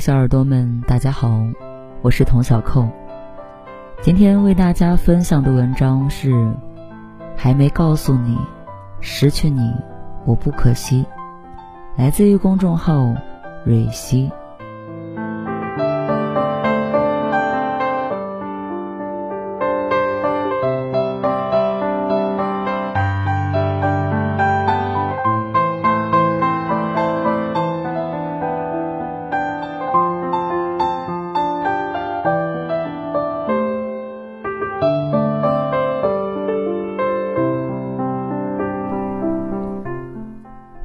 小耳朵们，大家好，我是童小扣。今天为大家分享的文章是《还没告诉你，失去你我不可惜》，来自于公众号蕊希。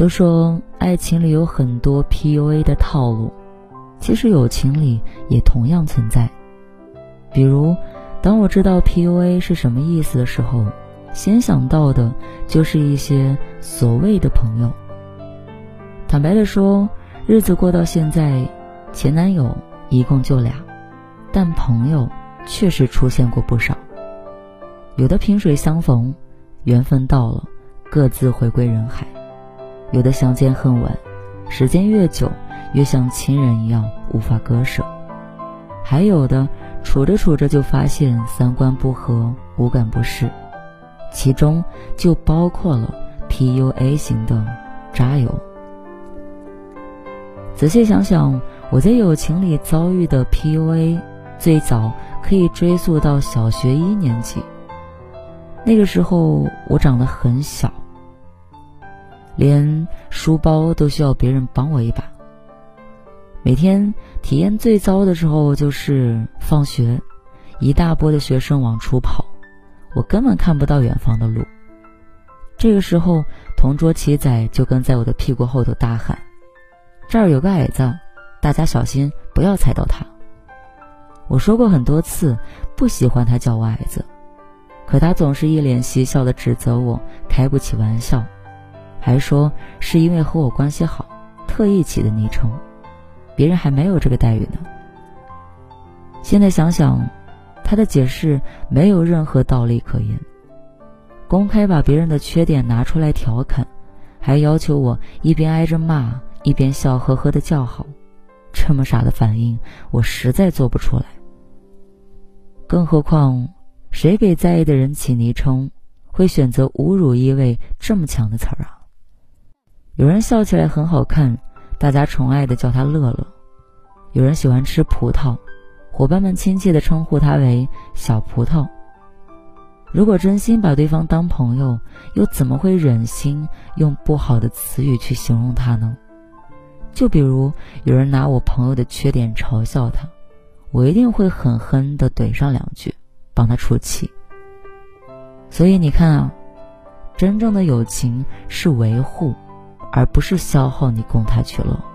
都说爱情里有很多 PUA 的套路，其实友情里也同样存在。比如，当我知道 PUA 是什么意思的时候，先想到的就是一些所谓的朋友。坦白的说，日子过到现在，前男友一共就俩，但朋友确实出现过不少。有的萍水相逢，缘分到了，各自回归人海。有的相见恨晚，时间越久，越像亲人一样无法割舍；还有的处着处着就发现三观不合，五感不适，其中就包括了 PUA 型的渣友。仔细想想，我在友情里遭遇的 PUA，最早可以追溯到小学一年级。那个时候我长得很小。连书包都需要别人帮我一把。每天体验最糟的时候就是放学，一大波的学生往出跑，我根本看不到远方的路。这个时候，同桌齐仔就跟在我的屁股后头大喊：“这儿有个矮子，大家小心不要踩到他。”我说过很多次不喜欢他叫我矮子，可他总是一脸嬉笑的指责我开不起玩笑。还说是因为和我关系好，特意起的昵称，别人还没有这个待遇呢。现在想想，他的解释没有任何道理可言。公开把别人的缺点拿出来调侃，还要求我一边挨着骂，一边笑呵呵的叫好，这么傻的反应，我实在做不出来。更何况，谁给在意的人起昵称，会选择侮辱意味这么强的词儿啊？有人笑起来很好看，大家宠爱的叫他乐乐；有人喜欢吃葡萄，伙伴们亲切的称呼他为小葡萄。如果真心把对方当朋友，又怎么会忍心用不好的词语去形容他呢？就比如有人拿我朋友的缺点嘲笑他，我一定会狠狠的怼上两句，帮他出气。所以你看啊，真正的友情是维护。而不是消耗你供他去了。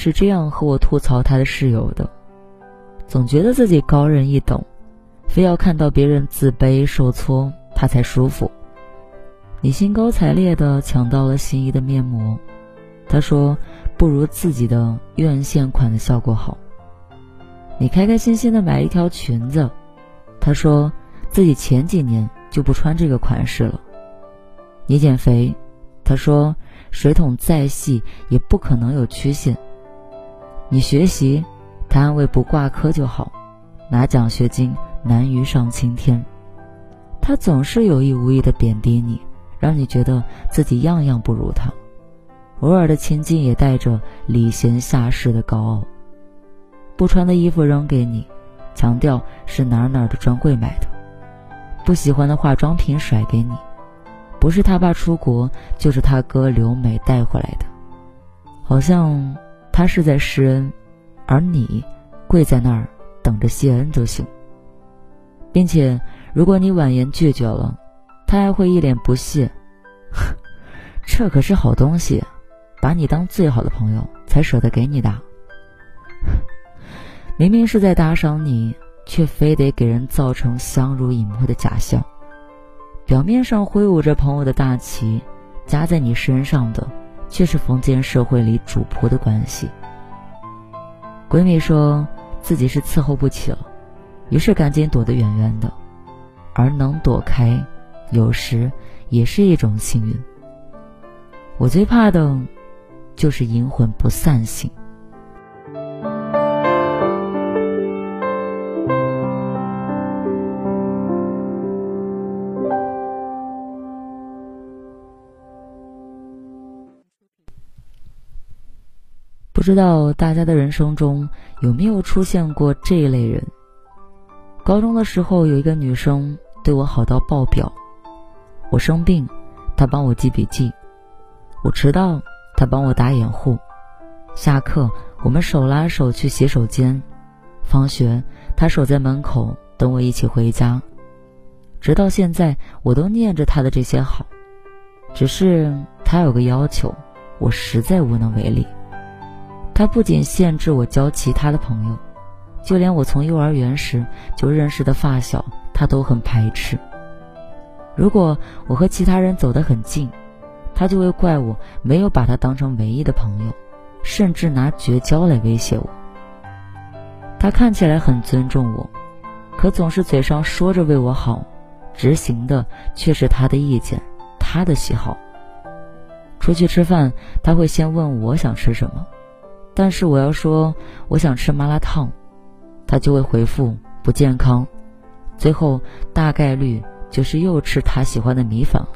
是这样和我吐槽她的室友的：总觉得自己高人一等，非要看到别人自卑受挫，她才舒服。你兴高采烈的抢到了心仪的面膜，她说不如自己的院线款的效果好。你开开心心的买一条裙子，她说自己前几年就不穿这个款式了。你减肥，她说。水桶再细也不可能有曲线。你学习，他安慰不挂科就好，拿奖学金难于上青天。他总是有意无意的贬低你，让你觉得自己样样不如他。偶尔的亲近也带着礼贤下士的高傲。不穿的衣服扔给你，强调是哪儿哪儿的专柜买的。不喜欢的化妆品甩给你。不是他爸出国，就是他哥留美带回来的，好像他是在施恩，而你跪在那儿等着谢恩就行。并且，如果你婉言拒绝了，他还会一脸不屑：“ 这可是好东西，把你当最好的朋友才舍得给你的。明明是在打赏你，却非得给人造成相濡以沫的假象。表面上挥舞着朋友的大旗，加在你身上的却是封建社会里主仆的关系。闺蜜说自己是伺候不起了，于是赶紧躲得远远的。而能躲开，有时也是一种幸运。我最怕的，就是阴魂不散型。不知道大家的人生中有没有出现过这一类人？高中的时候，有一个女生对我好到爆表。我生病，她帮我记笔记；我迟到，她帮我打掩护；下课，我们手拉手去洗手间；放学，她守在门口等我一起回家。直到现在，我都念着她的这些好。只是她有个要求，我实在无能为力。他不仅限制我交其他的朋友，就连我从幼儿园时就认识的发小，他都很排斥。如果我和其他人走得很近，他就会怪我没有把他当成唯一的朋友，甚至拿绝交来威胁我。他看起来很尊重我，可总是嘴上说着为我好，执行的却是他的意见、他的喜好。出去吃饭，他会先问我想吃什么。但是我要说我想吃麻辣烫，他就会回复不健康，最后大概率就是又吃他喜欢的米粉了。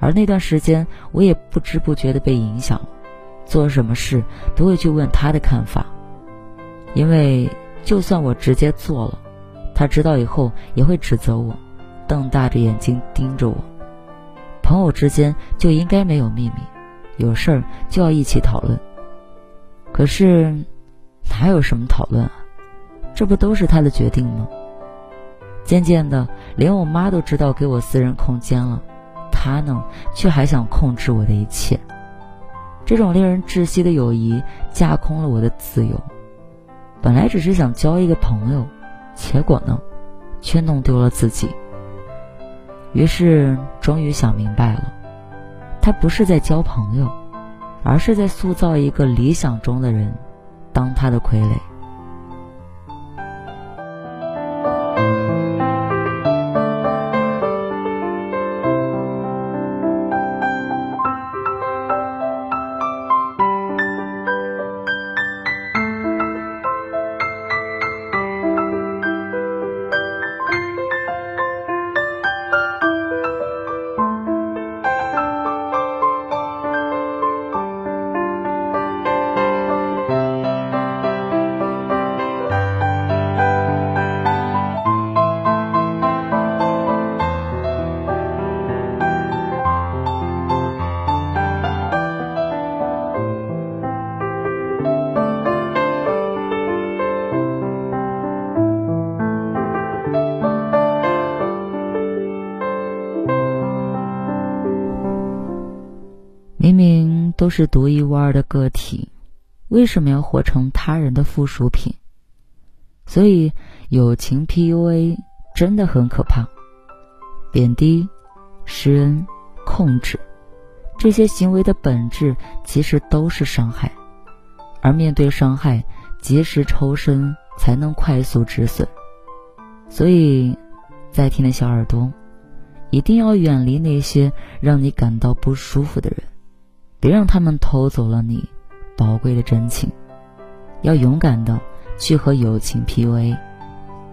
而那段时间，我也不知不觉的被影响，做什么事都会去问他的看法，因为就算我直接做了，他知道以后也会指责我，瞪大着眼睛盯着我。朋友之间就应该没有秘密，有事儿就要一起讨论。可是，哪有什么讨论啊？这不都是他的决定吗？渐渐的，连我妈都知道给我私人空间了，他呢，却还想控制我的一切。这种令人窒息的友谊，架空了我的自由。本来只是想交一个朋友，结果呢，却弄丢了自己。于是，终于想明白了，他不是在交朋友。而是在塑造一个理想中的人，当他的傀儡。都是独一无二的个体，为什么要活成他人的附属品？所以，友情 PUA 真的很可怕。贬低、施恩、控制，这些行为的本质其实都是伤害。而面对伤害，及时抽身才能快速止损。所以，在听的小耳朵，一定要远离那些让你感到不舒服的人。别让他们偷走了你宝贵的真情，要勇敢的去和友情 PUA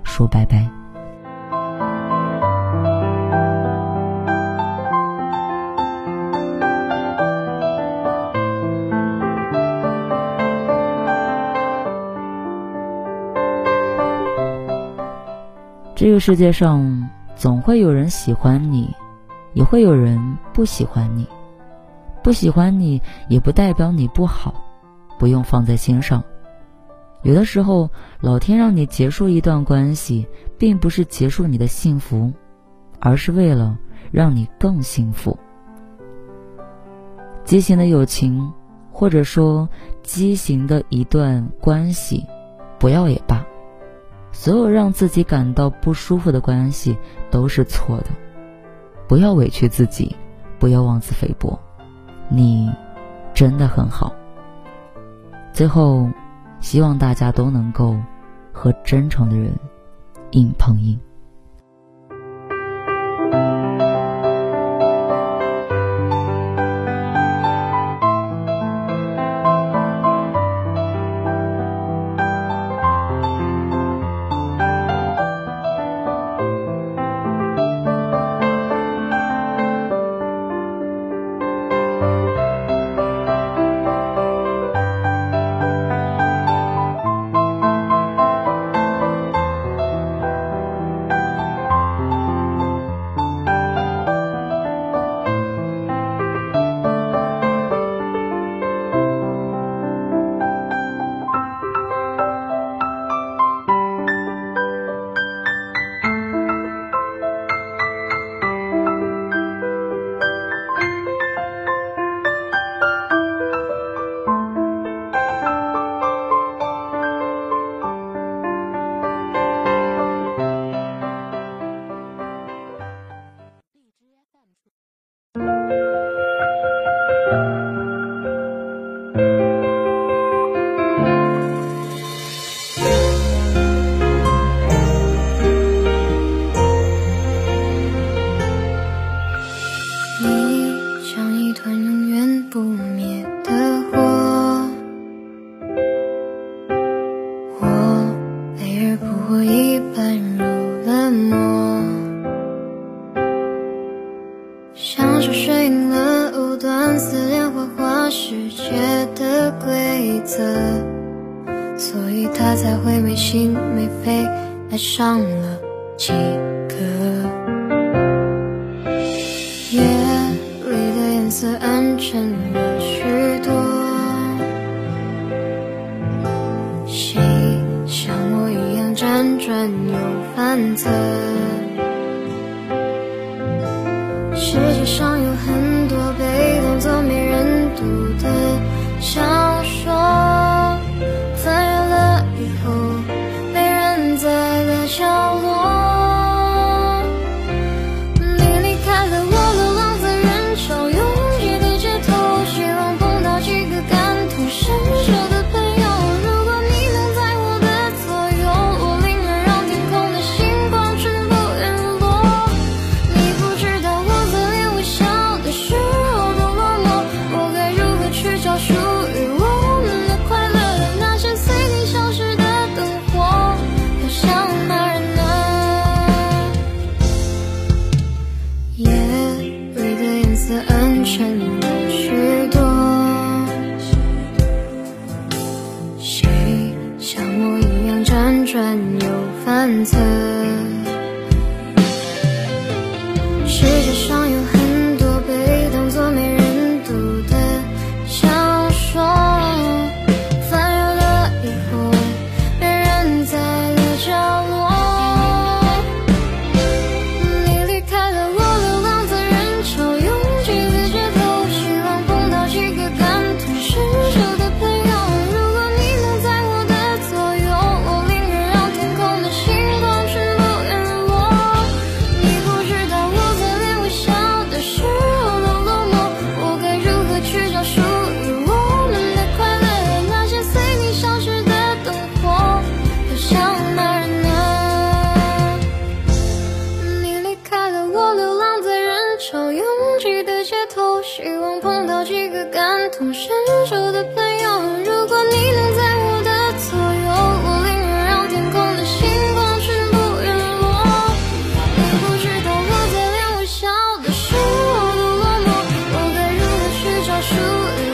说拜拜。这个世界上总会有人喜欢你，也会有人不喜欢你。不喜欢你，也不代表你不好，不用放在心上。有的时候，老天让你结束一段关系，并不是结束你的幸福，而是为了让你更幸福。畸形的友情或者说畸形的一段关系，不要也罢。所有让自己感到不舒服的关系都是错的，不要委屈自己，不要妄自菲薄，你真的很好。最后，希望大家都能够和真诚的人硬碰硬。心没肺爱上了几个。夜里的颜色暗沉了许多，谁像我一样辗转又反侧？世界上 you.